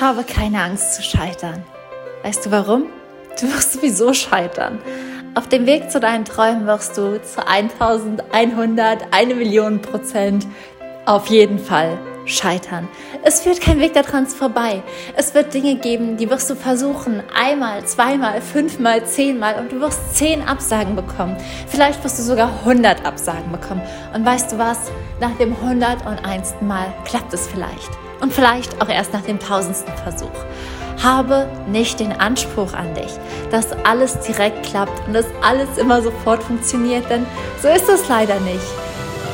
Habe keine Angst zu scheitern. Weißt du warum? Du wirst sowieso scheitern. Auf dem Weg zu deinen Träumen wirst du zu 1100, eine Million Prozent auf jeden Fall scheitern. Es führt kein Weg daran vorbei. Es wird Dinge geben, die wirst du versuchen, einmal, zweimal, fünfmal, zehnmal und du wirst zehn Absagen bekommen. Vielleicht wirst du sogar 100 Absagen bekommen. Und weißt du was? Nach dem 101. Mal klappt es vielleicht. Und vielleicht auch erst nach dem tausendsten Versuch. Habe nicht den Anspruch an dich, dass alles direkt klappt und dass alles immer sofort funktioniert, denn so ist es leider nicht.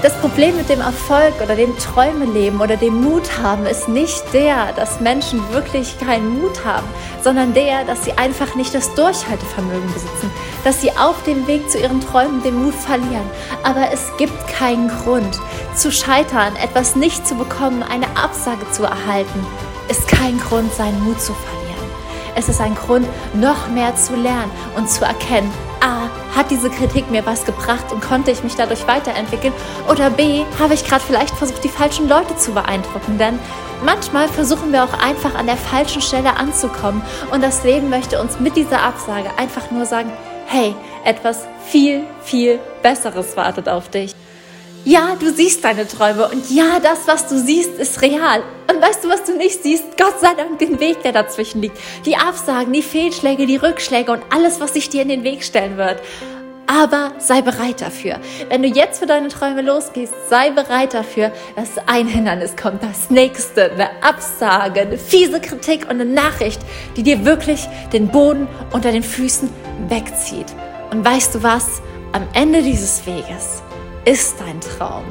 Das Problem mit dem Erfolg oder dem Träumeleben oder dem Mut haben ist nicht der, dass Menschen wirklich keinen Mut haben, sondern der, dass sie einfach nicht das Durchhaltevermögen besitzen, dass sie auf dem Weg zu ihren Träumen den Mut verlieren. Aber es gibt keinen Grund zu scheitern, etwas nicht zu bekommen, eine Absage zu erhalten, ist kein Grund, seinen Mut zu verlieren. Es ist ein Grund, noch mehr zu lernen und zu erkennen, A, hat diese Kritik mir was gebracht und konnte ich mich dadurch weiterentwickeln? Oder B, habe ich gerade vielleicht versucht, die falschen Leute zu beeindrucken? Denn manchmal versuchen wir auch einfach an der falschen Stelle anzukommen und das Leben möchte uns mit dieser Absage einfach nur sagen, hey, etwas viel, viel Besseres wartet auf dich. Ja, du siehst deine Träume und ja, das, was du siehst, ist real. Und weißt du, was du nicht siehst? Gott sei Dank den Weg, der dazwischen liegt. Die Absagen, die Fehlschläge, die Rückschläge und alles, was sich dir in den Weg stellen wird. Aber sei bereit dafür. Wenn du jetzt für deine Träume losgehst, sei bereit dafür, dass ein Hindernis kommt, das nächste, eine Absage, eine fiese Kritik und eine Nachricht, die dir wirklich den Boden unter den Füßen wegzieht. Und weißt du was? Am Ende dieses Weges ist dein Traum.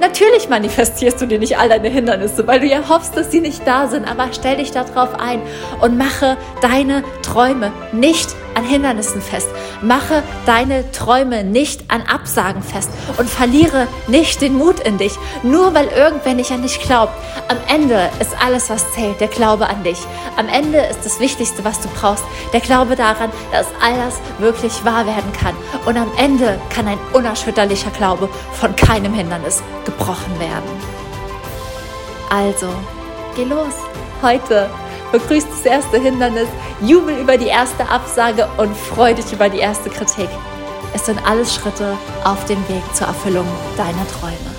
Natürlich manifestierst du dir nicht all deine Hindernisse, weil du ja hoffst, dass sie nicht da sind, aber stell dich darauf ein und mache deine Träume nicht an Hindernissen fest. Mache deine Träume nicht an Absagen fest und verliere nicht den Mut in dich, nur weil irgendwer nicht an dich glaubt. Am Ende ist alles, was zählt, der Glaube an dich. Am Ende ist das Wichtigste, was du brauchst, der Glaube daran, dass all das wirklich wahr werden kann. Und am Ende kann ein unerschütterlicher Glaube von keinem Hindernis gebrochen werden. Also, geh los. Heute begrüßt das erste Hindernis, jubel über die erste Absage und freu dich über die erste Kritik. Es sind alles Schritte auf dem Weg zur Erfüllung deiner Träume.